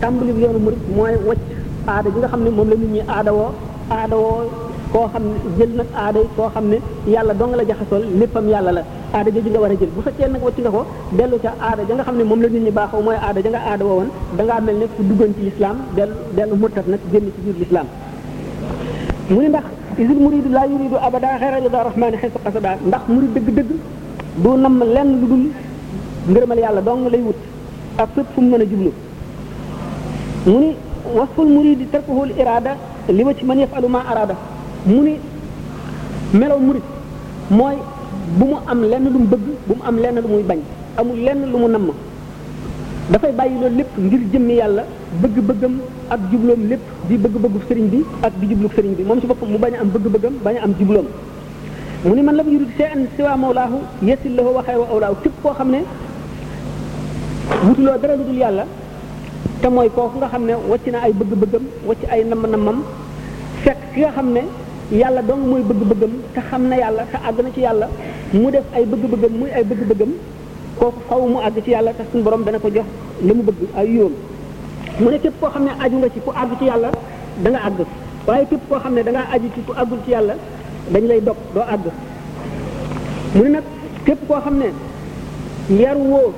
tàmbali bi yoonu murit mooy wacc aada bi nga xam ne moom la nit ñi aadawoo aadawoo koo xam ne jël nag aada yi koo xam ne yàlla dong la jaxasool léppam yàlla la aada jooju nga war a jël bu fekkee nag wacc nga ko dellu ca aada ja nga xam ne moom la nit ñi baaxoo mooy aada ja nga aada woowoon dangaa mel ne ku duggoon ci lislaam dellu dellu murtat nag génn ci biir lislaam mu ne ndax isil muridu laa yuridu abada xayra rida rahmani xaysu qasada ndax murid dëgg-dëgg du namm lenn lu dul ngërëmal yàlla dong lay wut ak fépp fu mu mën a jublu mu ni wasful muridi tarkuhul iraada li wa ci man yafalu ma araada mu ni melaw murid mooy bu mu am lenn lu mu bëgg bu mu am lenn lu muy bañ amul lenn lu mu namm dafay bàyyi loolu lépp ngir jëmmi yàlla bëgg-bëggam ak jubloom lépp di bëgg-bëggu sëriñ bi ak di jublu sëriñ bi moom ci boppam mu bañ a am bëgg-bëggam bañ a am jubloom mu ni man la mu yurid see an si waa mawlaahu yesil lahu wa xayru awlaahu képp koo xam ne wutuloo dara lu dul yàlla te mooy kooku nga xam ne wàcc na ay bëgg-bëggam wàcc ay namm-nammam fekk ki nga xam ne yàlla dong mooy bëgg-bëggam te xam na yàlla te àgg na ci yàlla mu def ay bëgg-bëggam muy ay bëgg-bëggam kooku faw mu àgg ci yàlla te suñu borom dana ko jox la mu bëgg ay yoon mu ne képp koo xam ne aju nga ci ku àgg ci yàlla da nga àgg waaye képp koo xam ne da ngaa aju ci ku àggul ci yàlla dañ lay dog doo àgg mu ne nag képp koo xam ne yar woo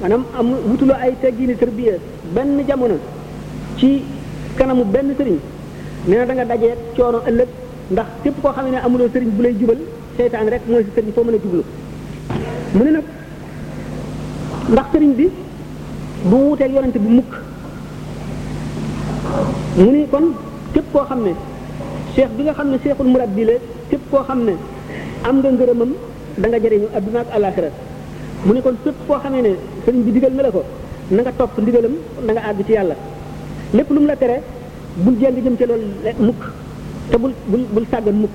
maanaam am wutuloo ay teggini tërbiya benn jamono ci kanamu benn sëriñ nee na da nga dajee coono ëllëg ndax képp koo xam ne amuloo sëriñ bu lay jubal seytaan rek mooy si sëriñ foo mën a jublu mu ne nag ndax sëriñ bi du wuuteeg yonent bu mukk mu ni kon képp koo xam ne cheikh bi nga xam ne cheikhul murabbi la képp koo xam ne am nga ngërëmam da nga jëriñu adduna ak alaxira mu ne kon fépp koo xamee ne sëriñ bi digal na la ko na nga topp ndigalam na nga àgg ci yàlla lépp lu mu la tere bul jéng jëm ca loolu mukk te bul bul bul sàggan mukk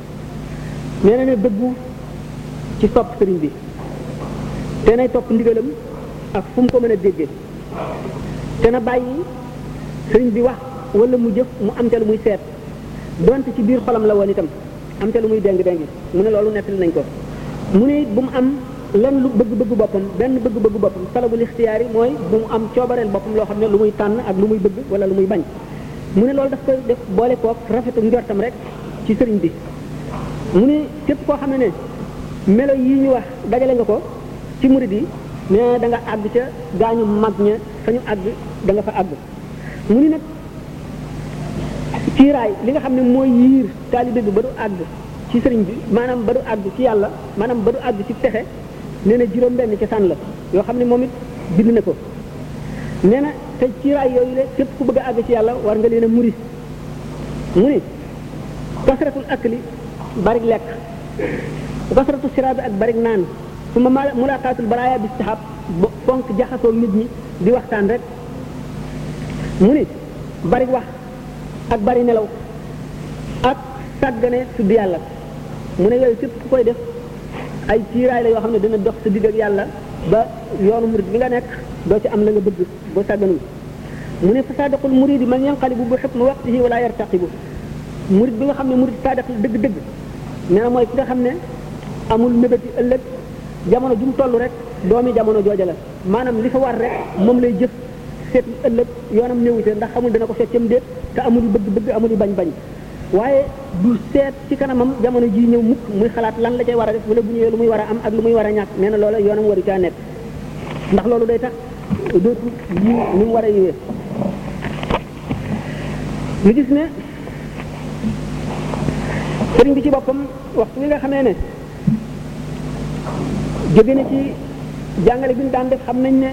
nee na ne dëggu ci topp sëriñ bi te nay topp ndigalam ak fu mu ko mën a déggee te na bàyyi sëriñ bi wax wala mu jëf mu am ca lu muy seet donte ci biir xolam la woon itam am ca lu muy déng-déng mu ne loolu nettali nañ ko mu ne it bu mu am lenn lu bëgg-bëgg boppam benn bëgg-bëgg boppam talabul ixtiyaar yi mooy bu mu am coobareel boppam loo xam ne lu muy tànn ak lu muy bëgg wala lu muy bañ mu ne loolu daf koy def boole kook rafetu njortam rek ci sëriñ bi mu ne képp koo xam ne ne melo yi ñu wax dajale nga ko ci murid yi nee na da nga àgg ca gaañu mag ña fa ñu àgg da nga fa àgg mu ni nag kiiraay li nga xam ne mooy yiir taalibe bi ba du àgg ci sëriñ bi maanaam ba du àgg ci yàlla maanaam ba du àgg ci texe nee na juróom benn ci sànn la yoo xam ne moom it bind na ko nee na te kiiraay yooyu la képp ku bëgg a àgg ci yàlla war nga leen a muri mu ni kasratul akli barig lekk kasratu siraabi ak barig naan su ma ma mulaqaatul baraaya bi istihab bo fonk jaxasoo nit ñi di waxtaan rek mu ni barig wax ak bari nelaw ak sàggane tudd yàlla mu ne yooyu képp ku koy def ay ciiraay la yoo xam ne dina dox sa digg ak yàlla ba yoonu murid bi nga nekk doo ci am la nga bëgg boo sàgganul mu ne fa saadaqul muridi man yanqalibu bi xukmi waqtihi wala yartaqibu murid bi nga xam ne murid saadaq la dëgg-dëgg nee na mooy ki nga xam ne amul mébéti ëllëg jamono ju mu toll rek doomi jamono jooja la maanaam li fa war rek moom lay jëf seet ëllëg yoonam néewu ci ndax xamul dana ko seet cam déet te amul bëgg-bëgg amul bañ-bañ waaye du seet ci kanamam jamono ji ñëw mukk muy xalaat lan la cay war a def wala bu ñëwee lu muy war a am ak lu muy war a ñàkk nee na loola yoonam waru caa nekk ndax loolu day tax dootu yiw ni mu war a yiwee ñu gis ne sëriñ bi ci boppam waxtu wi nga xamee ne jóge na ci jàngale bi ñu daan def xam nañ ne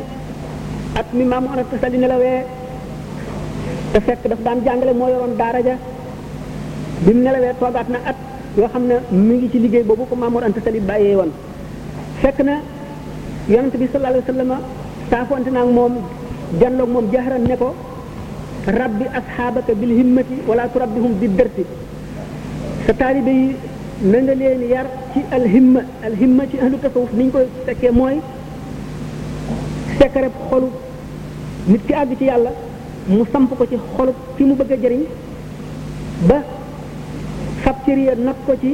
at mi maam Mor Anta Sali nelawee te fekk daf daan jàngale moo yoroon daara ja bi mu nelawee toogaat na at yoo xam ne mu ngi ci liggéey boobu ko maam Mor Anta Sali bàyyee woon fekk na yonent bi sallallahu alayhi wa sallam saafonte naag moom janloog moom jaxaran ne ko rabbi asxaabaka bil himmati wala turabbihum bi dërti sa taalibe yi na nga leen yar ci alhimma alhimma ci ahlu tasawuf ni ñu koy fekkee mooy sekkareb xolu nit ki àgg ci yàlla mu samp ko ci xolu ki mu bëgg a jëriñ ba fab cër ya not ko ci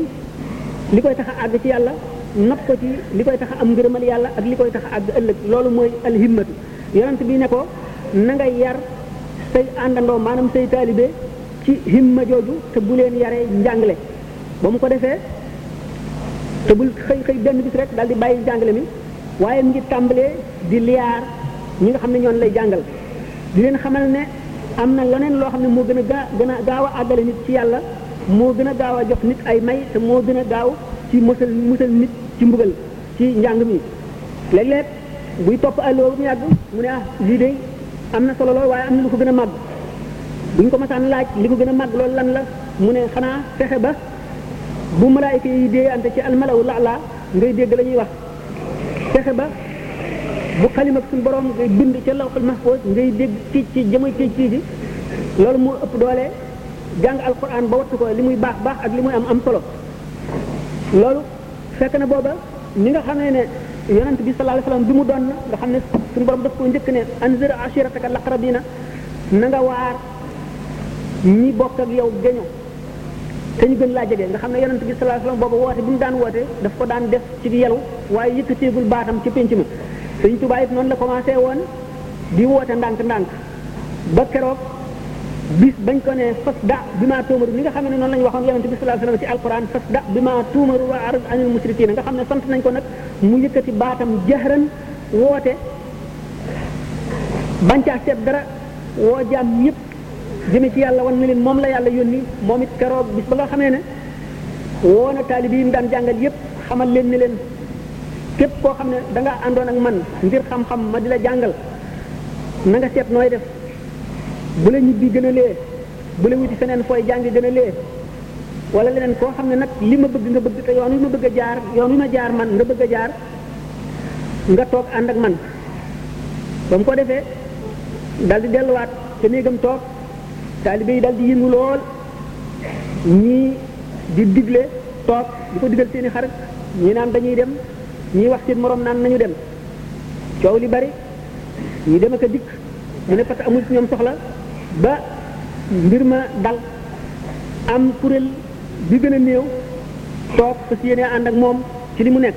li koy tax a àgg ci yàlla not ko ci li koy tax a am ngërëmal yàlla ak li koy tax a àgg ëllëg loolu mooy alhimmatu yonent bi ne ko na nga yar say àndandoo maanaam say taalibe ci himma jooju te bu leen yaree njàngale ba mu ko defee te bul xëy xëy benn bis rek daal di bàyyi njàngale mi waaye mu ngi tàmbalee di liyaar ñi nga xam ne ñoon lay jàngal di leen xamal ne am na leneen loo xam ne moo gën a gaa gën a gaaw a àggale nit ci yàlla moo gën a gaaw a jox nit ay may te moo gën a gaaw ci musal musal nit ci mbugal ci njàng mi léeg-léeg buy topp allo mu yàgg mu ne ah lii de am na solo lool waaye am na lu ko gën a màgg bu ñu ko masaan laaj li ko gën a màgg loolu lan la mu ne xanaa fexe ba bu malaayika yi dee ante ci almalaw la la ngay dégg la ñuy wax fexe ba bu xalima suñu borom ngay bind ca lawxul mahfuz ngay dégg ci ci jëma ci ci ci loolu moo ëpp doole jàng alquran ba wattu ko li muy baax baax ak li muy am am solo loolu fekk na booba ni nga xamee ne yonent bi sallallahu alayhi wasallam bi mu doon na nga xam ne suñu borom daf ko njëkk ne anzir ashirataka laqrabina na nga waar ñi bokk ak yow geño te ñu gën laa jege nga xam ne yonent bi sallallahu alayhi wasallam booba woote bi mu daan woote daf ko daan def ci yelu waaye yëkkateegul baatam ci pénc ma sëñ Tuubaa it noonu la commencé woon di woote ndànk-ndànk ba keroog bis bañ ko ne fas da bi maa tuumaru li nga xam ne noonu la ñu waxoon yonent bi sallallahu alayhi wasallam ci alquran fas da bi maa tuumaru wa arid anil musrikiina nga xam ne sant nañ ko nag mu yëkkati baatam jahran woote bañ caa seet dara woo jaam ñëpp jëme ci yàlla wan na leen moom la yàlla yónni moom it keroog bis ba nga xamee ne woo na taalibe yi mu daan jàngal yépp xamal leen ne leen képp koo xam ne da nga àndoon ak man ngir xam-xam ma di la jàngal na nga seet nooy def bu la ñibbi gën a lee bu la wuti feneen fooy jàng gën a lee wala leneen koo xam ne nag li ma bëgg nga bëgg te yoon wi ma bëgg a jaar yoon wi ma jaar man nga bëgg a jaar nga toog ànd ak man ba mu ko defee dal di delluwaat te néegam toog taalibe yi dal di yëngu lool ñii di digle toog di ko digal seeni xarit ñii naan dañuy dem ñii wax seen moroom naan nañu dem coow li bari ñu dem ak a dikk mu ne parce que amul ci ñoom soxla ba mbir ma dal am kuréel bi gën a néew toog fas yéene ànd ak moom ci li mu nekk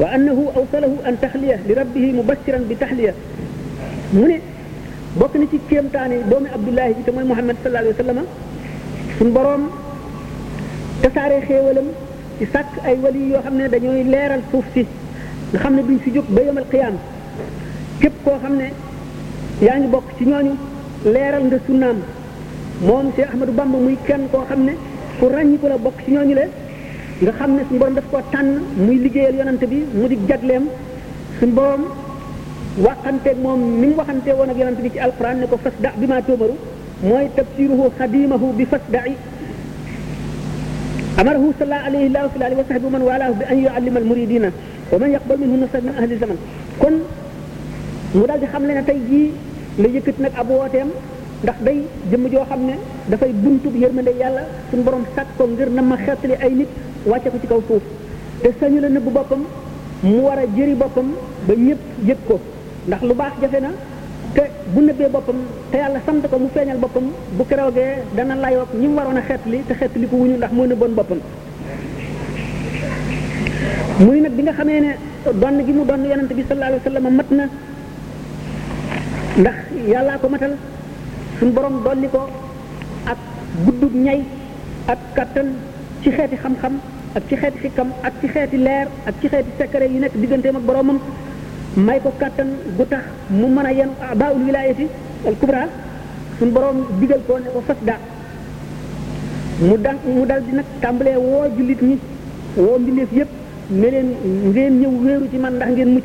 wa annahu awsalahu an taxliya li rabbihi mubashiran bi taxliya mu ne bokk na ci kéemtaane doomi abdullahi bi te mooy muhammad sallallahu alayhi wa sallam suñ boroom tasaare xéewalam ci sàkk ay wali yoo xam ne dañooy leeral suuf si nga xam ne duñ fi jóg ba yomal qiyaam képp koo xam ne yaa ngi bokk ci ñooñu leeral nga sunnaam moom Cheikh Ahmadou Bamba muy kenn koo xam ne ku ràññiku la bokk ci ñooñu le nga xam ne suñu borom daf koo tànn muy liggéeyal yonent bi mu di jagleem suñu borom waxanteeg moom ni mu waxantee woon ak yonent bi ci alquran ne ko fas da bi maa tóobaru mooy tafsiruhu xadimahu bi fas da'i amarahu salla alayhi wa sala alihi wa sahbi man walaahu bi an yuallima almuridina wa man yaqbal minhu nasab min ahli zaman kon mu daal di xam le ne tey jii la yëkkati nag ab wooteem ndax day jëmm joo xam ne dafay buntub yërmande yàlla suñu borom sàkk ko ngir na ma xettali ay nit wàcce ko ci kaw suuf te sañu la nëbb boppam mu war a jëri boppam ba ñëpp yëg ko ndax lu baax jafe na te bu nëbbee boppam te yàlla sant ko mu feeñal boppam bu keroogee dana layoog ñi mu waroon a xettali te xettali ko wuñu ndax moo nëbboon boppam muy nag bi nga xamee ne donn gi mu donn yonent bi sallallahu alayhi wa sallam mat na ndax yàllaa ko matal suñ borom dolli ko ak guddub ñay ak kattan ci xeeti xam-xam ak ci xeeti xikkam ak ci xeeti leer ak ci xeeti sekkare yi nekk digganteem ak boromam may ko kattan gu tax mu mën a yenu abaul wilayati al kubra suñ borom digal ko ne ko fas daa mu dal mu dal di nag tàmbalee woo jullit ñi woo mbindeef yépp ne leen ngeen ñëw wéeru ci man ndax ngeen mucc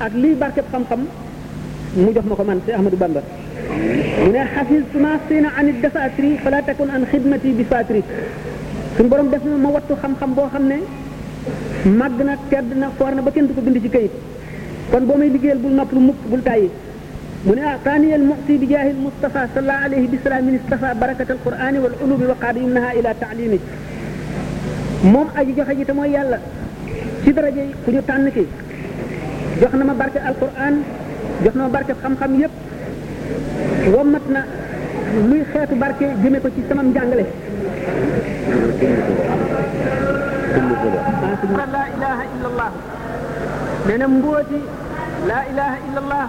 ak lii barkeb xam-xam mu jox ma ko man si Ahmadou Bamba mu ne xafistu ma sina anit dafatri fala takun an xidmati bi fatri suñu borom def na ma wattu xam-xam boo xam ne màgg na tedd na foor na ba kenn du ko bind ci kayit kon boo may liggéeyal bul nopp lu mukk bul tàyyi mu ne ah taaniyal muxti bi jaahil Mustafa salla alayhi bi salaam min istafa barakatal qurani wal ulumi wa qaada yumnaha ila taalimi moom aji joxe ji te mooy yàlla ci daraje ku ñu tànn ki jox na ma barke alquran jox na ma barke xam-xam yépp wommat na luy xeetu barke jëme ko ci sama njàngale la ilaha illa allah nee na mbooti la ilaha illa allah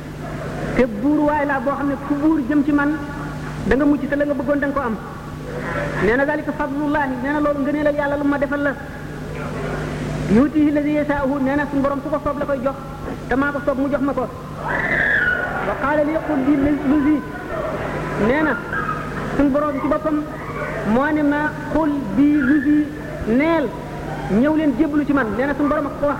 te buur waay laa boo xam ne ku buur jëm ci man da nga mucc te la nga bëggoon da nga ko am nee na dalika fadlullahi nee na loolu ngëneelal yàlla lu ma defal la yuutihi lazi yasaahu nee na suñu borom ku ko soob la koy jox te maa ko soob mu jox ma ko wa qaala li qul di luzi nee na suñu borom ci boppam moo ne ma xul bi luzi neel ñëw leen jébbalu ci man nee na suñu borom ak ko wax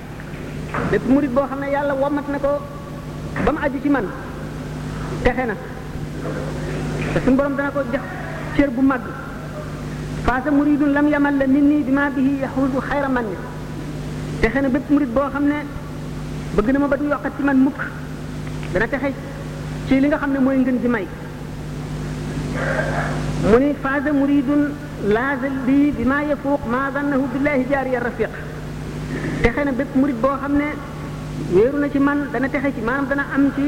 bépp murit boo xam ne yàlla womat na ko ba mu aju ci man texe na te suñu borom dana ko jox cër bu mag faasa muridun lam yamal la nit nii bi maa bihi yaxuusu xayra man ni texe na bépp murit boo xam ne bëgg na ma ba du yokkat ci man mukk dana texe ci li nga xam ne mooy ngën ji may mu ni faasa muridun laazal lii bi maa yafuuq maa zannahu billahi jaariya rafiq texe na bépp murit boo xam ne wéeru na ci man dana texe ci maanaam dana am ci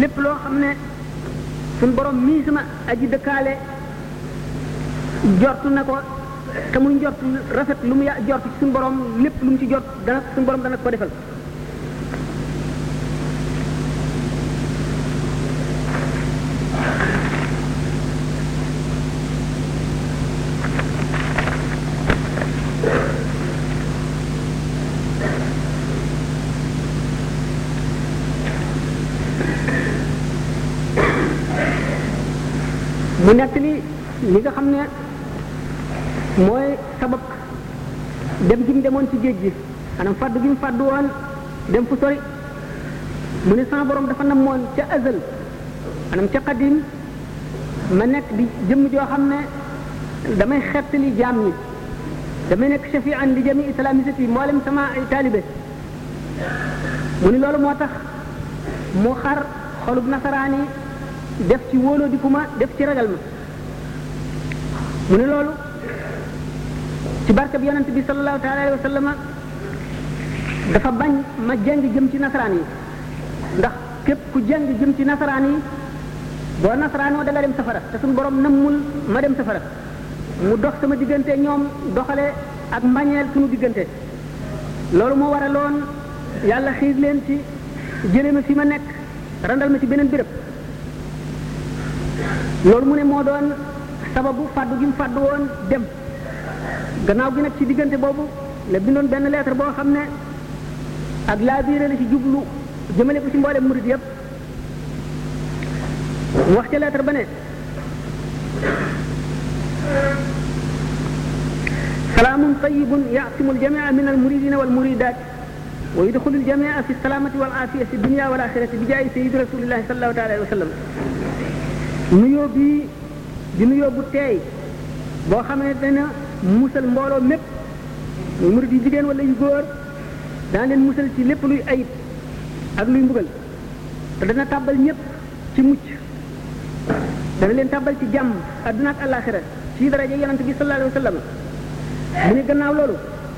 lépp loo xam ne suñ borom mii sama aji dëkkaale jortu na ko te muy njort rafet lu mu ya jort ci suñu borom lépp lu mu ci jort dana suñu borom dana ko defal mu nekk li li nga xam ne mooy sabab dem gi mu demoon ci géej gi maanaam fàddu gi mu fàddu woon dem fu sori mu ne sama borom dafa namoon ca azal maanaam ca xadim ma nekk di jëmm joo xam ne damay xettali jaam ñi damay nekk shafi an li jami islamisat yi mboolem sama ay taalibe mu ni loolu moo tax mu xar xolub nasaraan yi def ci wóoloo di ku ma def ci ragal ma mu ne loolu ci barke bi yonent bi sallallahu taala alayhi wa sallam dafa bañ ma jàng jëm ci nasaraan yi ndax képp ku jàng jëm ci nasaraan yi boo nasaraanoo da nga dem safara te suñu borom nammul ma dem safara mu dox sama diggante ñoom doxale ak mbañeel suñu diggante loolu moo waraloon yàlla xiir leen ci jëlee ma fi ma nekk randal ma ci beneen béréb loolu mu ne moo doon sababu fàddu gi mu fàddu woon dem gannaaw gi nag ci diggante boobu la bindoon benn lettre boo xam ne ak laa biire la ci jublu jëmale ko ci mboole murid yépp wax ca lettre ba ne salaamun tayibun yaasimu aljamia min almuridina walmuridat wa yudxilu ljamia fi salaamati wal aafiya fi dunia wal axirati bi jaayi sayidi rasulillahi salallahu taala alayhi wa sallam nuyoo bii di nuyoo bu teey boo xam ne dana musal mbooloo mépp muy murid yu jigéen wala yu góor dana leen musal ci lépp luy ayib ak luy mbugal te dana tàbbal ñépp ci mucc dana leen tàbbal ci jàmm adduna ak alaxira ci daraja yonent bi sallallahu alayhi wa sallam mu ne gannaaw loolu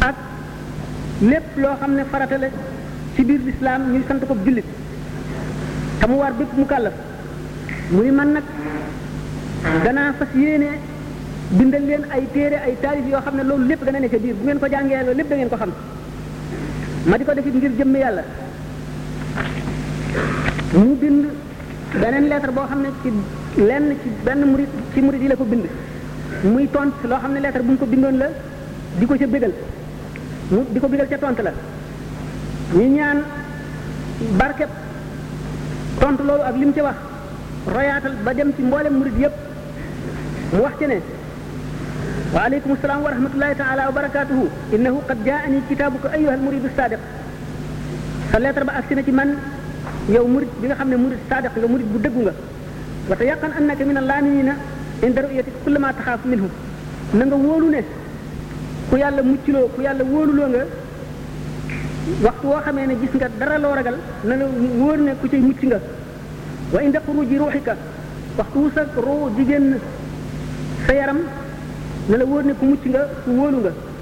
ak lépp loo xam ne farata la ci biir lislaam ñu sant ko jullit te mu war bépp mu kàllaf mu ni man nag danaa fas yéene bindal leen ay téere ay taalif yoo xam ne loolu lépp dana ne ca biir bu ngeen ko jàngee loolu lépp da ngeen ko xam ma di ko defit ngir jëmm yàlla mu bind beneen lettre boo xam ne ci lenn ci benn murid ci murid yi la ko bind muy tont loo xam ne lettre bu mu ko bindoon la di ko ca bégal mu di ko bégal ca tont la ñu ñaan barkeb tont loolu ak li mu ci wax royaatal ba dem ci mboolem murid yépp mu wax ci ne waaleykum salaam wa rahmatullahi taala wa barakatuhu innahu qad jaani kitaabuka ayuha almuridu sadiq sa lettre ba agsi na ci man yow murid bi nga xam ne murid saadiq nga murid bu dëggu nga wa tayaqan annaka min allaaminiina inda ru'yati kulli ma taxaaf minhu na nga wóolu ne ku yàlla muccloo ku yàlla wóoluloo nga waxtu woo xamee ne gis nga dara loo ragal na la wóor ne ku cay mucc nga wa inda xuruji ruuxika waxtu wu sa ruu jigéen sa yaram na la wóor ne ku mucc nga ku wóolu nga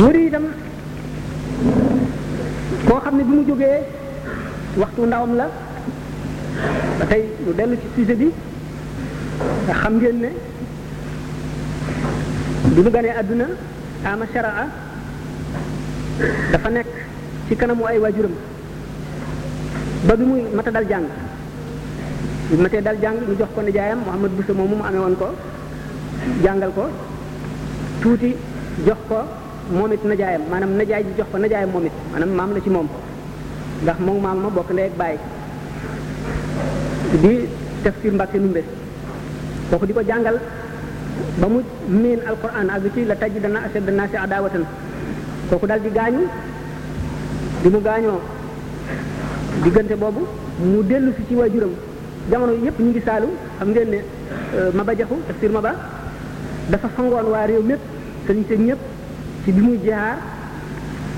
muridam koo xam ne bi mu jógee waxtu ndawam la ba tey lu dellu ci sujet bi nga xam ngeen ne bi mu ganee àdduna ama sharaa dafa nekk ci kanamu ay waajuram ba bi muy mata dal jàng bi matee dal jàng ñu jox ko nijaayam Mouhamad Bousso moom mu amee woon ko jàngal ko tuuti jox ko moom it nijaayam maanaam nijaay ji jox ko nijaayam moom it maanaam maam la ci moom ndax moom maam ma bokk ndey ak baay di tafsir Mbàkke Numbe kooku di ko jàngal ba mu miin alquran ak ci la taj dana asad dana si adawatan kooku dal di gaañu di mu gaañoo diggante boobu mu dellu si ci waajuram jamono yépp ñu ngi saalu xam ngeen ne Maba Jaxu tafsir Maba dafa fangoon waa réew mépp sëriñ sëñ ñëpp ci bi muy jaar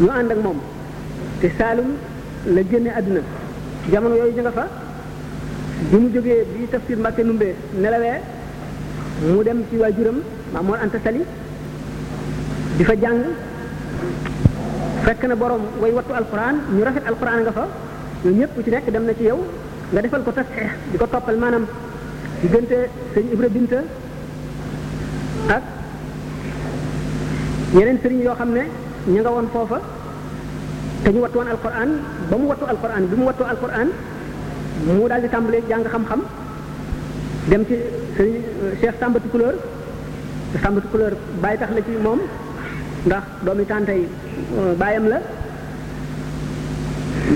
ñu ànd ak moom te Saalum la génne àdduna jamono yooyu ñu nga fa bi mu jógee bi tafsir Mbàkke Numbe nelawee mu dem ci waajuram Maam Mor Anta Sali di fa jàng fekk na borom way wattu alquran ñu rafet alquran nga fa ñoom ñëpp ku ci nekk dem na ci yow nga defal ko tasxeex di ko toppal maanaam diggante sëñ Ibra Binta ak yeneen sëriñ yoo xam ne ñu nga woon foofa te ñu wattu woon alquran ba mu wattu alquran bi mu wattu alquran mu daal di tàmbalee jàng xam-xam dem ci sëñ Cheikh Samba Tukulóor te Samba Tukulóor bàyyi tax la ci moom ndax doomi tante yi bàyyam la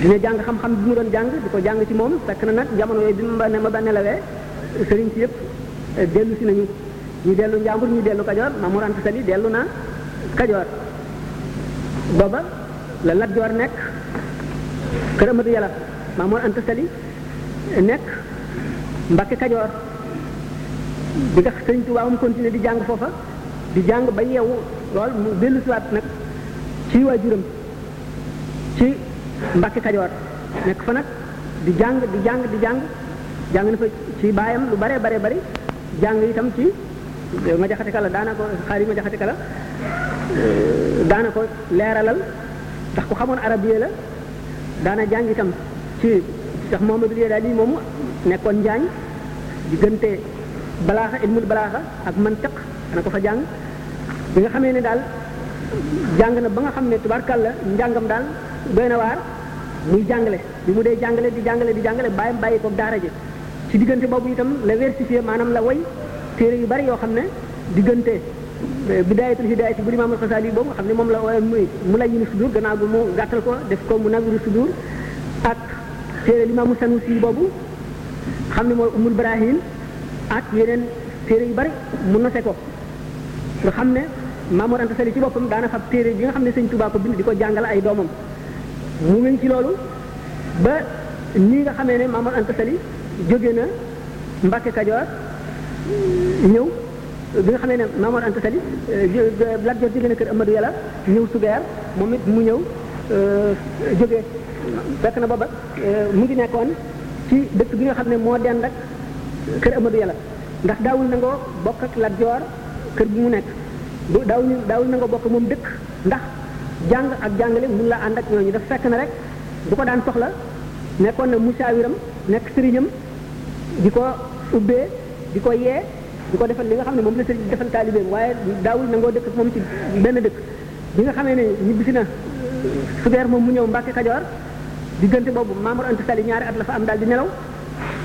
dina jàng xam-xam bi mu doon jàng di ko jàng ci moom fekk na nag jamono yooyu bi ma ne ma ba nelawee sëriñ si yëpp dellu si nañu ñu dellu Njàmbur ñu dellu Kajoor Mamour Anta Sali dellu na Kajoor booba la Lat Joor nekk kër Amadu Yàlla Maam Mor Anta Sali nekk Mbàkke Kajoor bi nga Sëriñ Tuubaa mu continué di jàng foofa di jàng ba yeewu lool mu dellu siwaat nag ci waajuram ci Mbàkke Kajoor nekk fa nag di jàng di jàng di jàng jàng na fa ci baayam lu bare bare bari jàng itam ci ma jaxate kala daana ko xaar yi ma jaxate kala daana ko leeralal ndax ku xamoon arab yi la daana jàng itam ci sax Mohamadou Yeda lii moomu nekkoon njaañ diggante balaaxa ilmul balaaxa ak mantiq dana ko fa jàng bi nga xamee ne daal jàng na ba nga xam ne tubaarkàlla njàngam daal doy na waar muy jàngale bi mu dee jàngale di jàngale di jàngale bàyyam bàyyi ko daara ji ci diggante boobu itam la versifié maanaam la woy téere yu bari yoo xam ne diggante bidaayatul hidaayati bu limaamul xasaali yi boobu nga xam ne moom la woyoon muy mu lay yinu sudur gannaaw gu mu gàttal ko def ko mu nawiru sudur ak téere limaamu sanusi boobu xam ne mooy umul brahim ak yeneen téere yu bari mu nose ko nga xam ne Maamoor Anta Sali ci boppam daana fab téere bi nga xam ne sëñ Tuubaa ko bind di ko jàngal ay doomam mu wéy ci loolu ba nii nga xamee ne Mamadou Anta Sali jóge na Mbàkke Kajoor ñëw bi nga xamee ne Mamadou Anta Sali Lat Joor jóge na kër Amadou Yàlla ñëw Sugeer moom it mu ñëw jóge fekk na booba mu ngi nekkoon ci dëkk bi nga xam ne moo dend ak kër Amadou Yàlla ndax daawul nangoo bokk ak Lat Joor kër bu mu nekk daawul daawul nangoo bokk moom dëkk ndax jàng ak jàngale mun la ànd ak ñooñu daf fekk na rek bu ko daan soxla nekkoon na musaawiram nekk sëriñam di ko ubbee di ko yee di ko defal li nga xam ne moom la sëriñ di defal taalibeem waaye daawul nangoo dëkk moom ci benn dëkk bi nga xamee ne ñibbisi na sugeer moom mu ñëw Mbàkke Kajoor diggante boobu Mamour Anta Sali ñaari at la fa am daal di nelaw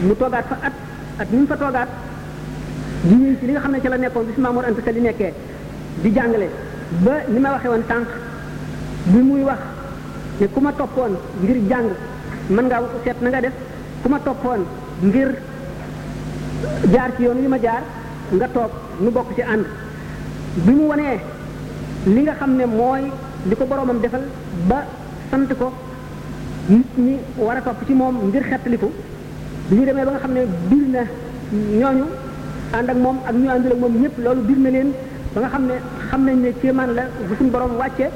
mu toogaat fa at at ni mu fa toogaat di ñëw ci li nga xam ne ci la nekkoon bi si Mamour Anta Sali nekkee di jàngale ba ni ma waxee woon tànk bi muy wax ne ku ma toppoon ngir jàng mën ngaa seet na nga def ku ma toppoon ngir jaar ci yoon wi ma jaar nga toog nu bokk ci ànd bi mu wanee li nga xam ne mooy li ko boroomam defal ba sant ko nit ñi war a topp ci moom ngir xettaliku bi ñu demee ba nga xam ne bir na ñooñu ànd ak moom ak ñu àndul ak moom ñëpp loolu bir na leen ba nga xam ne xam nañ ne kéemaan la bu suñu borom wàcce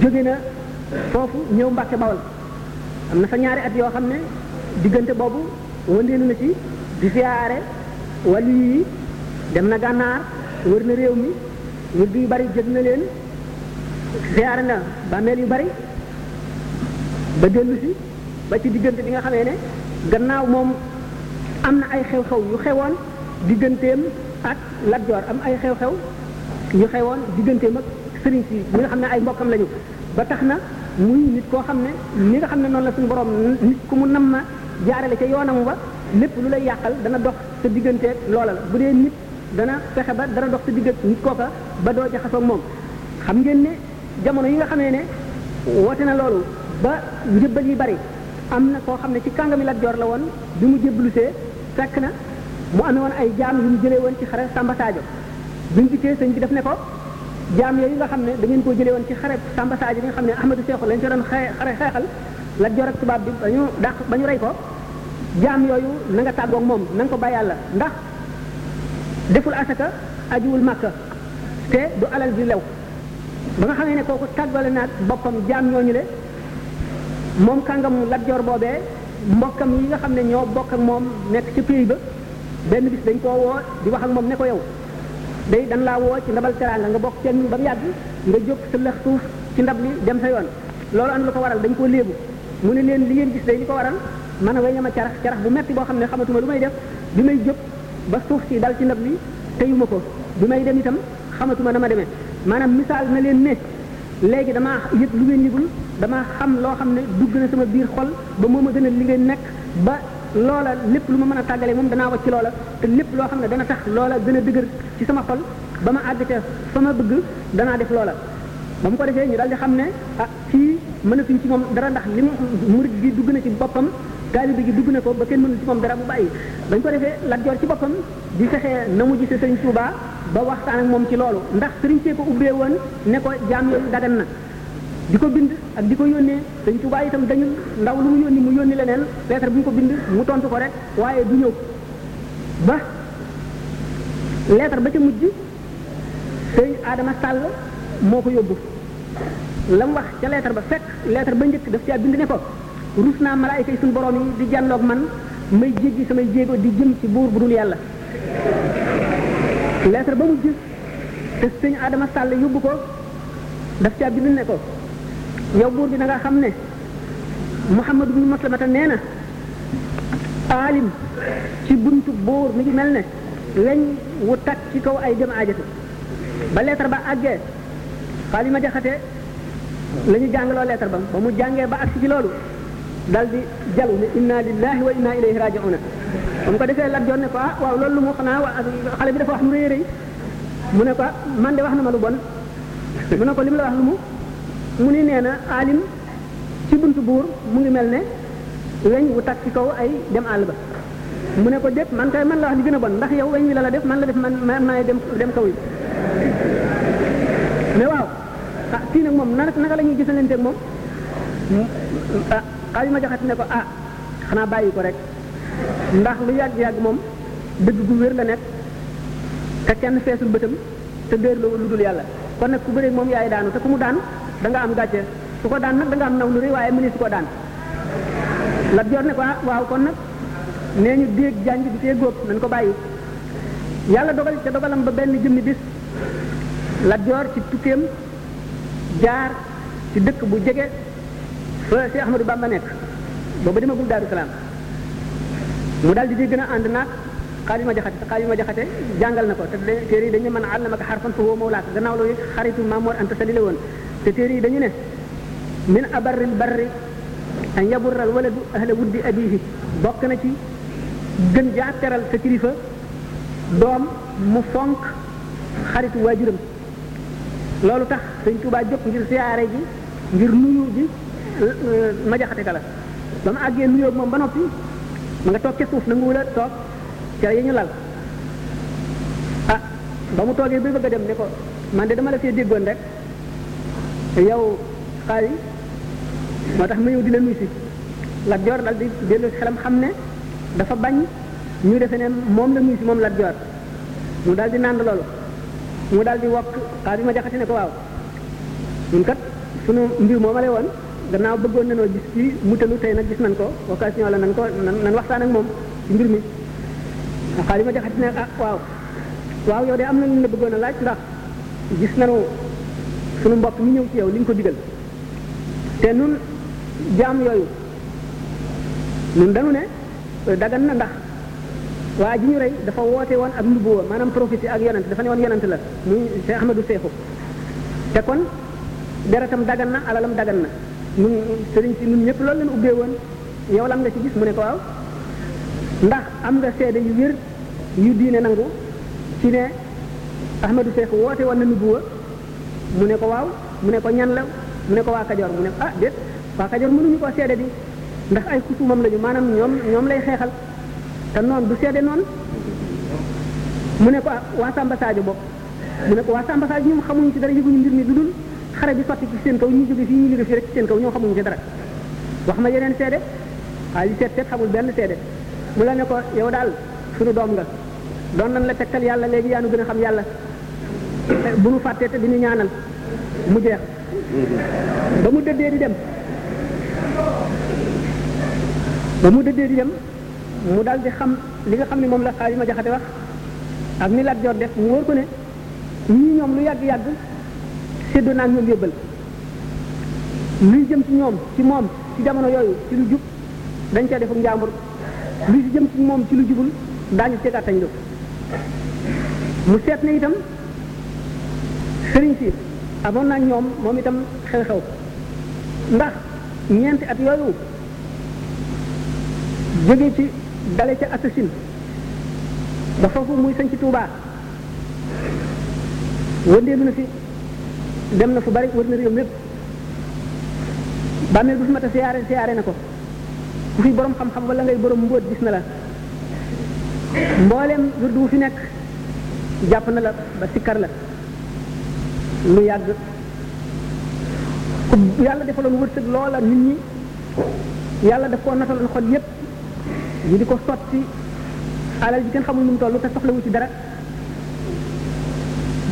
jóge na foofu ñëw Mbàkke Bawol am na fa ñaari at yoo xam ne diggante boobu wëndeelu na ci di siyaare wàllu yi dem na gànnaar wër na réew mi wërdu yu bari jëg na leen siyaare na bàmmeel yu bari ba dellu si ba ci diggante bi nga xamee ne gannaaw moom am na ay xew-xew yu xewoon digganteem ak Lat Joor am ay xew-xew yu xewoon digganteem ak sëriñ si ñi nga xam ne ay mbokkam lañu ba tax na muy nit koo xam ne ni nga xam ne noonu la suñu borom nit ku mu nam ma jaarale ca yoonam wa lépp lu lay yàqal dana dox sa diggante loola la bu dee nit dana fexe ba dana dox sa diggante nit kooka ba doo jaxasoo ak moom xam ngeen ne jamono yi nga xamee ne woote na loolu ba njëbbal yi bari am na koo xam ne ci kàngami Lat Joor la woon bi mu jébbalusee fekk na mu amee woon ay jaam yu mu jëlee woon ci xare Samba Sadio bi mu dikkee sëñ bi daf ne ko jaam yooyu nga xam ne da ngeen koo jëlee woon ci xare Samba Sadio bi nga xam ne Ahmadou Seexu lañ ci doon xare xare xeexal Lat Joor ak tubaab bi ba ñu dàq ba ñu rey ko jaam yooyu na nga tàggoog moom na nga ko bàyyi yàlla ndax deful asaka ajiwul màkka te du alal bi lew ba nga xamee ne kooku tàggale naag boppam jaam ñooñu le moom kàngam Lat Joor boobee mbokkam yi nga xam ne ñoo bokk ak moom nekk ci pays ba benn bis dañ koo woo di wax ak moom ne ko yow day dan laa woo ci ndabal teraanga nga bokk kenn ba mu yàgg nga jóg sa lëx suuf ci ndab li dem sa yoon loolu am lu ko waral dañ koo léebu mu ne leen li ngeen gis day li ko waral man a way nga ma carax carax bu metti boo xam ne xamatuma lu may def bi may jóg ba suuf si dal ci ndab li teyuma ko bi may dem itam xamatuma dama demee maanaam misaal na leen ne léegi damaa yëg lu ngeen yëgul damaa xam loo xam ne dugg na sama biir xol ba moo ma gën a li ngeen nekk ba loola lépp lu ma mën a tàggalee moom danaa wàcc loola te lépp loo xam ne dana tax loola gën a dëgër ci sama xol ba ma àgg ca fa ma bëgg danaa def loola ba mu ko defee ñu daal di xam ne ah fii mënatuñ ci moom dara ndax li mu murid bi dugg na ci boppam taalibe gi dugg na ko ba kenn mënul ci moom dara mu bàyyi bañ ko defee Lat Joor ci boppam di fexe na mu gisee sëñ Touba ba waxtaan ak moom ci loolu ndax sëriñ see ko ubbee woon ne ko jaam yooyu dagan na di ko bind ak di ko yónnee sëñ Touba itam dañu ndaw lu mu yónni mu yónni leneen lettre bu ñu ko bind mu tontu ko rek waaye du ñëw ba lettre ba ca mujj sëñ Adama Sall moo ko yóbbu la mu wax ca lettre ba fekk lettre ba njëkk daf caa bind ne ko rus naa malaayka yi suñu borom yi di jànloog man may jéggi samay jéego di jëm ci buur bu dul yàlla lettre ba mu gis te sëñ Adama Sall yóbbu ko daf caa bind ne ko yow buur bi na nga xam ne Muhammad ibn Maslamata nee na aalim ci buntu buur mi ngi mel ne weñ wu takk ci kaw ay dem aajatu ba lettre ba àggee xaalima jaxate la ñu jàngaloo leetar ba ba mu jàngee ba agsi ci loolu dal di jalu ne inna lillahi wa inna ilayhi raji'una ba mu ko defee Lat Joor ne ko ah waaw loolu lu mu xanaa wa xale bi dafa wax mu rëy rëy mu ne ko man de wax na ma lu bon mu ne ko lim la wax lu mu mu ni nee na alim ci buntu buur mu ngi mel ne weñ wu takk ci kaw ay dem àll ba mu ne ko dépp man kay man la wax li gën a bon ndax yow weñ wi la la def man la def man maay dem dem kaw yi mais waaw ah kii nag moom naka naka la ñuy gisalanteeg moom ah xaalis ma jaxati ne ko ah xanaa bàyyi ko rek ndax lu yàgg-yàgg moom dëgg gu wér la nekk te kenn feesul bëtam te déer la lu dul yàlla kon nag ku bëreeg moom yaay daanu te ku mu daan da nga am gàcce su ko daan nag da nga am naw lu rëy waaye mënee su ko daan la jor ne ko ah waaw kon nag nee ñu déeg jànj bi tee góob nañ ko bàyyi yàlla dogal ca dogalam ba benn jëmmi bis Lat Joor ci tukkeem jaar ci dëkk bu jege fa si Ahmadou Bamba nekk booba demagul Daaru Salaam mu daal di di gën a ànd naag xaali ma jaxate te xaali ma jaxate jàngal na ko te de- téere yi dañu mën a àll ma ko xarfan fa woo mawlaak gannaaw loolu xaritu Maamoor Anta Sali la woon te téere yi dañu ne min abarril barri an yaburral waladu ahla wuddi abihi bokk na ci gën jaa teral sa kilifa doom mu fonk xaritu waajuram loolu tax sëñ Tuubaa jóg ngir siyaare ji ngir nuyu ji ma jaxate kala ba mu àggee nuyoo moom ba noppi ma nga toog ca suuf nanguwul a toog ca yi ñu lal ah ba mu toogee ba bëgg a dem ne ko man de dama la fee déggoon rek yow xaar yi moo tax ma ñëw di la nuyu si Lat Joor dal di dellu xelam xam ne dafa bañ ñu defe ne moom la muy si moom Lat Joor mu daal di nànd loolu mu daal di wokk xaar bi ma jaxati ne ko waaw ñun kat sunu mbir moo ma lay woon gannaaw bëggoon nanoo gis ci mu tënu tey nag gis nan ko occasion la nan ko nan nan waxtaan ak moom ci mbir mi xaar bi ma jaxati ne ah waaw waaw yow de am na lu la bëggoon a laaj ndax gis nanu sunu mbokk mi ñëw ci yow li nga ko digal te nun jaam yooyu nun dañu ne dagan na ndax waa ji ñu rey dafa woote woon ak nubuwa maanaam prophétie ak yonent dafa ne woon yonent la muy Cheikh Ahmadou Seexu te kon deretam dagan na alalam dagan na ñun sëriñ si ñun ñëpp loolu lañu ubbee woon yow lan nga ci gis mu ne ko waaw ndax am nga seede yu wér yu diine nangu ci ne Ahmadou Seexu woote woon na nubuwa mu ne ko waaw mu ne ko ñan la mu ne ko waa Kajoor mu ne ko ah déet waa Kajoor mënuñu koo seede di ndax ay xusumam lañu maanaam ñoom ñoom lay xeexal te noonu du seede noonu mu ne ko ah waa Samba Sadio bokk mu ne ko waa Samba Sadio ñoom xamuñu ci dara yëguñu mbir mi lu dul xare bi sotti ci seen kaw ñu jóge fii ñu jóge fii rek ci seen kaw ñoo xamuñu ci dara wax ma yeneen seede waaye li seet seet xamul benn seede mu la ne ko yow daal suñu doom nga doon nan la tegtal yàlla léegi yaa nu gën a xam yàlla bu nu fàttee te di ñu ñaanal mu jeex ba mu dëddee di dem ba mu dëddee di dem mu daal di xam li nga xam ne moom la xaar yi ma jaxate wax ak ni Lat Joor def mu wóor ko ne ñii ñoom lu yàgg-yàgg séddoo naa ñoom yóbbal luy jëm ci ñoom ci moom ci jamono yooyu ci lu jub dañ cee defuk njàmbur lu jëm ci moom ci lu jubul daañu ci gàttañ lu mu seet ne itam sëriñ si amoon naa ñoom moom itam xew-xew ndax ñeenti at yooyu jóge ci dale ca assasine ba foofu muy sañ ci Touba wëndeelu na fi dem na fu bari wër na réew mépp bàmmeel bu fi mat a siyaare siyaare na ko ku fi borom xam-xam wala ngay borom mbóot gis na la mboolem wird wu fi nekk jàpp na la ba sikkar la lu yàgg ku yàlla defaloon wërsëg loola nit ñi yàlla daf koo nataloon xol yépp ñu di ko sotti alal ji kenn xamul nu mu toll te soxlawu ci dara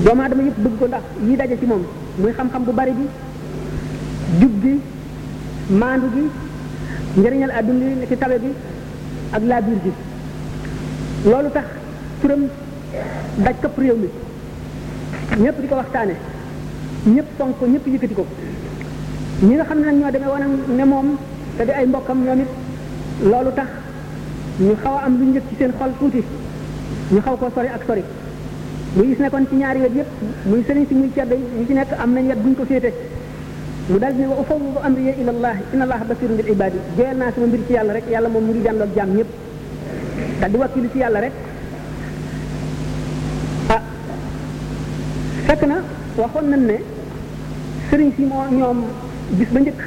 doomu aadama yëpp bëgg ko ndax yi daje ci moom muy xam-xam bu bari bi jub gi maandu gi njëriñal adduna yi nekk tabe bi ak laa biir gi loolu tax turam daj këpp réew mi ñëpp di ko waxtaane ñëpp fonk ko ñëpp yëkkati ko ñi nga xam ne nag ñoo demee woon ne moom te di ay mbokkam ñoom it loolu tax ñu xaw a am lu njëkk ci seen xol tuuti ñu xaw koo sori ak sori muy gis ne kon ci ñaari wet yëpp muy sëriñ si muy ceddo yi ñu ci nekk am nañ wet buñ ko féete mu daal di ne wa ufawwidu amriya ila allah inna allah basirun bil ibadi joyal naa sama mbir ci yàlla rek yàlla moom mu ngi jàndoog jaam ñëpp daal di wakkilu ci yàlla rek ah fekk na waxoon nañ ne sëriñ si moo ñoom bis ba njëkk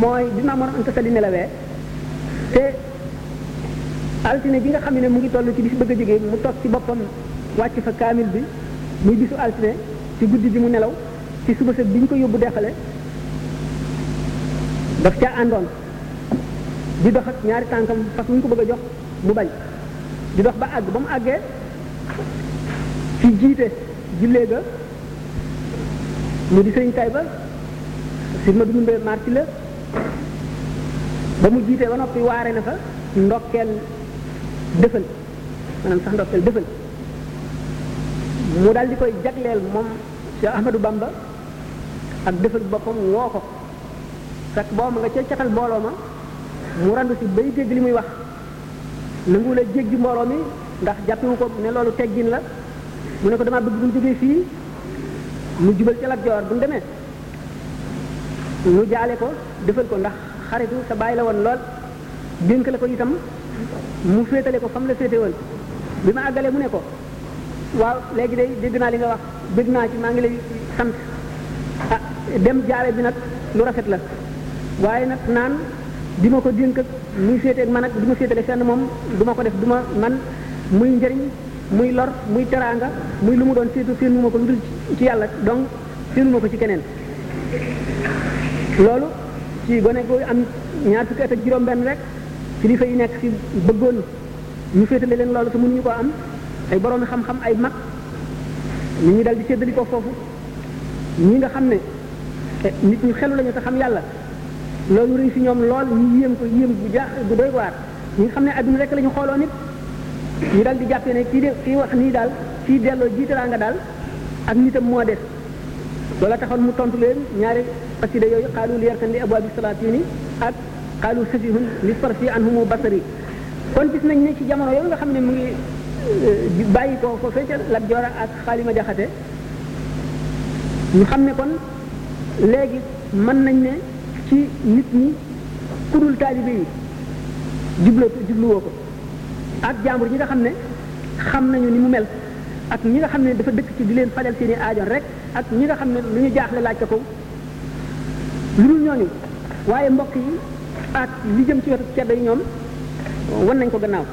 mooy bi ma mën a anta sali nelawee te altine bi nga xam ne mu ngi toll ci bis bëgg a jógee mu toog ci boppam wàcc fa kaamil bi muy bisu altine ci guddi bi mu nelaw ci suba set bi ñu ko yóbbu deqale daf caa àndoon di dox ak ñaari tànkam fas ñu ko bëgg a jox mu bañ di dox ba àgg ba mu àggee ci jiite jullee ga mu di sëñ tay ba si ma dundee marti la ba mu jiitee ba noppi waare na fa ndokkeel dëfal maanaam sax ndokkeel dëfal mu daal di koy jagleel moom Cheikh Ahmadou Bamba ak defal boppam woo ko fekk boo ma nga ca catal mbooloo ma mu randu si bay dégg li muy wax nangu la jéggi mbooloo mi ndax jàppewu ko ne loolu teggin la mu ne ko damaa bëgg bu ñu jógee fii mu jubal ca Lat Joor bu ñu demee mu jaale ko defal ko ndax xaritu sa bàyyi la woon lool dénk la ko itam mu féetale ko fam la féete woon bi ma àggalee mu ne ko waaw léegi day dégg naa li nga wax dégg naa ci maa ngi lay sant ah dem jaale bi nag lu rafet la waaye nag naan di ma ko dénk ak muy féeteeg man ak di ma féetale fenn moom du ma ko def du ma man muy njëriñ muy lor muy teraanga muy lu mu doon séetu séenu ma ko lu dul ci yàlla donc séenu ma ko ci keneen loolu ci gone gu am ñaar fukki at ak juróom-benn rek kilifa yi nekk fi bëggoon ñu féetale leen loolu te mënuñu ko am ay boroomi xam-xam ay mag nit ñi dal di séddali ko foofu ñi nga xam ne nit ñu xelu lañu te xam yàlla loolu rëy si ñoom lool ñu yéem ko yéem bu jaax bu doy waar ñi nga xam ne adduna rek la ñu xooloo nit ñu dal di jàppee ne kii de kii wax nii daal kii delloo jiitaraa nga daal ak nitam moo des loola taxoon mu tontu leen ñaari xasida yooyu xaalu li yarkan li abwaabi salaatini ak xaalu safihun li sarfi anhumu basari kon gis nañ ne ci jamono yooyu nga xam ne mu ngi di bàyyi ko foofee ca Lat Joor ak xaalima jaxate ñu xam ne kon léegi mën nañ ne ci nit ñi ku dul taalibe yi jubloo jubluwoo ko ak jàmbur ñi nga xam ne xam nañu ni mu mel ak ñi nga xam ne dafa dëkk ci di leen fajal seeni aajoon rek ak ñi nga xam ne lu ñu jaaxle laaj ko ko lu dul ñooñu waaye mbokk yi ak li jëm ci wetu ceddo yi ñoom wan nañ ko gannaaw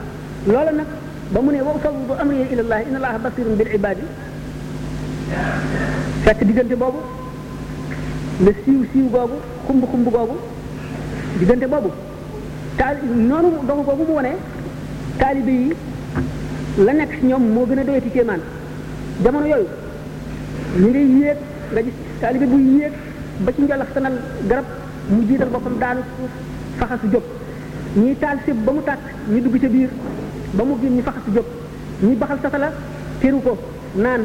loola nag ba mu ne wa ufawwidu amri ila allah inna allaha basirun bil ibadi fekk diggante boobu la siiw siiw googu xumb xumb googu diggante boobu taal noonu dogu googu mu wone taalibe yi la nekk ci ñoom moo gën a doyati kéemaan jamono yooyu ñu ngay yéeg nga gis taalibe buy yéeg ba ci njolax tanal garab mu jiital boppam daanu suuf faxasu jóg ñuy taal sib ba mu tàkk ñu dugg ca biir ba mu génn ñu faxasu jóg ñuy baxal satala teru ko naan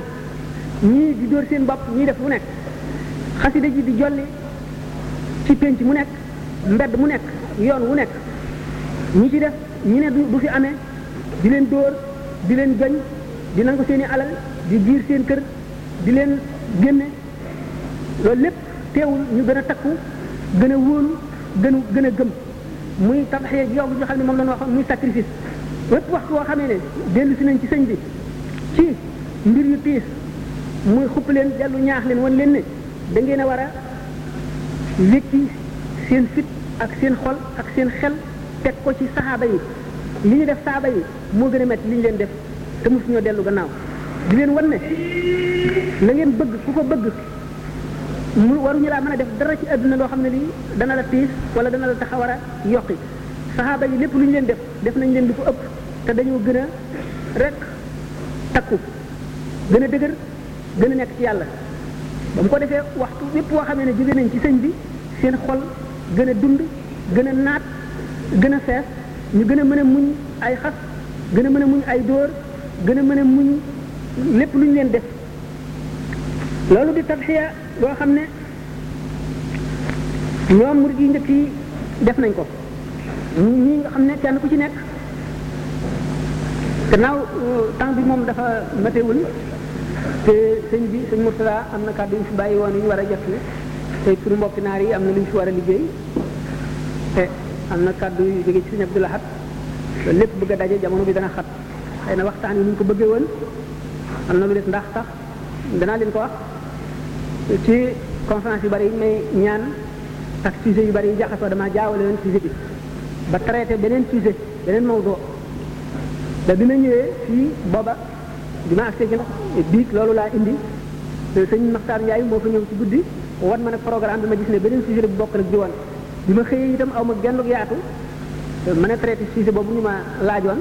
ñii di dóor seen bopp ñii def lu nekk xasida ji di jolli ci pénc mu nekk mbedd mu nekk yoon wu nekk ñi ci def ñi ne du du fi amee di leen dóor di leen gañ di nangu seen i alal di biir seen kër di leen génne loolu lépp teewul ñu gën a takku gën a wóolu gën a gën a gëm muy tabaxee yow bi nga xam ne moom la ñu waxoon muy sacrifice lépp waxtu woo xamee ne dellu si nañ ci sëñ bi ci mbir yu tiis muy xupp leen dellu ñaax leen wan leen ne da ngeen a war a wékki seen fit ak seen xol ak seen xel teg ko ci saxaaba yi li ñu def saxaaba yi moo gën a métti li ñu leen def te mosu ñoo dellu gannaaw di leen wan ne la ngeen bëgg ku ko bëgg mu waruñu laa mën a def dara ci àdduna loo xam ne lii dana la tiis wala dana la tax a war a yokki saxaaba yi lépp lu ñu leen def def nañ leen lu ko ëpp te dañoo gën a rek takku gën a dëgër gën a nekk ci yàlla ba mu ko defee waxtu yépp woo xamee ne jóge nañ ci sëñ bi seen xol gën a dund gën a naat gën a fees ñu gën a mën a muñ ay xas gën a mën a muñ ay dóor gën a mën a muñ lépp lu ñu leen def loolu di tabxiya boo xam ne ñoom murid yi njëkk yi def nañ ko ñi nga xam ne kenn ku ci nekk gannaaw temps bi moom dafa matewul te sëñ bi sëñ Murtala am na kàddu yu fi bàyyi woon yu ñu war a jot ni te suñu mbokki naar yi am na lu ñu fi war a liggéey te am na kàddu yu jóge ci sëñ Abdou Lahad lépp bëgg a daje jamono bi dana xat xëy na waxtaan yi ni ñu ko bëggee woon am na lu des ndax tax danaa leen ko wax ci conférence yu bari yi may ñaan ak sujet yu bari yi jaxasoo damaa jaawale leen sujet bi ba traité beneen sujet beneen mawdu da bi ma ñëwee fii booba bi ma agsee ci biig loolu laa indi sëñ Maxtaar Njaay moo fa ñëw ci guddi wan ma nag programme bi ma gis ne beneen sujet bu bokk nag di woon bi ma xëyee itam aw ma genn yaatu ma ne traité sujet boobu ñu ma laajoon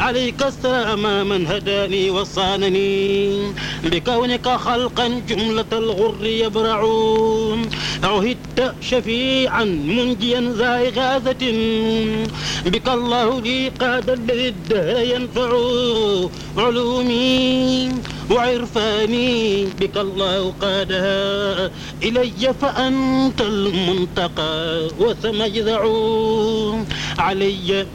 عليك السلام من هداني وصانني بكونك خلقا جملة الغر يبرع عهدت شفيعا منجيا ذا إغاثة بك الله لي قاد الذي الدهر ينفع علومي وعرفاني بك الله قادها إلي فأنت المنتقى وسمجذعُ علي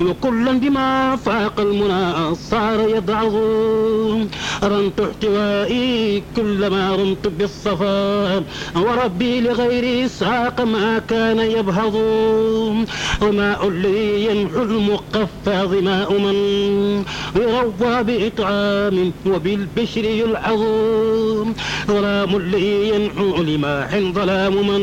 وكلا بما فاق المنى صار يضعظ رمت احتوائي كلما رمت بالصفا وربي لغيري ساق ما كان يبهض وماء لي ينحو المقفى ظماء من روى بإطعام وبالبشر العظيم ظلام لي ينحو لما حن ظلام من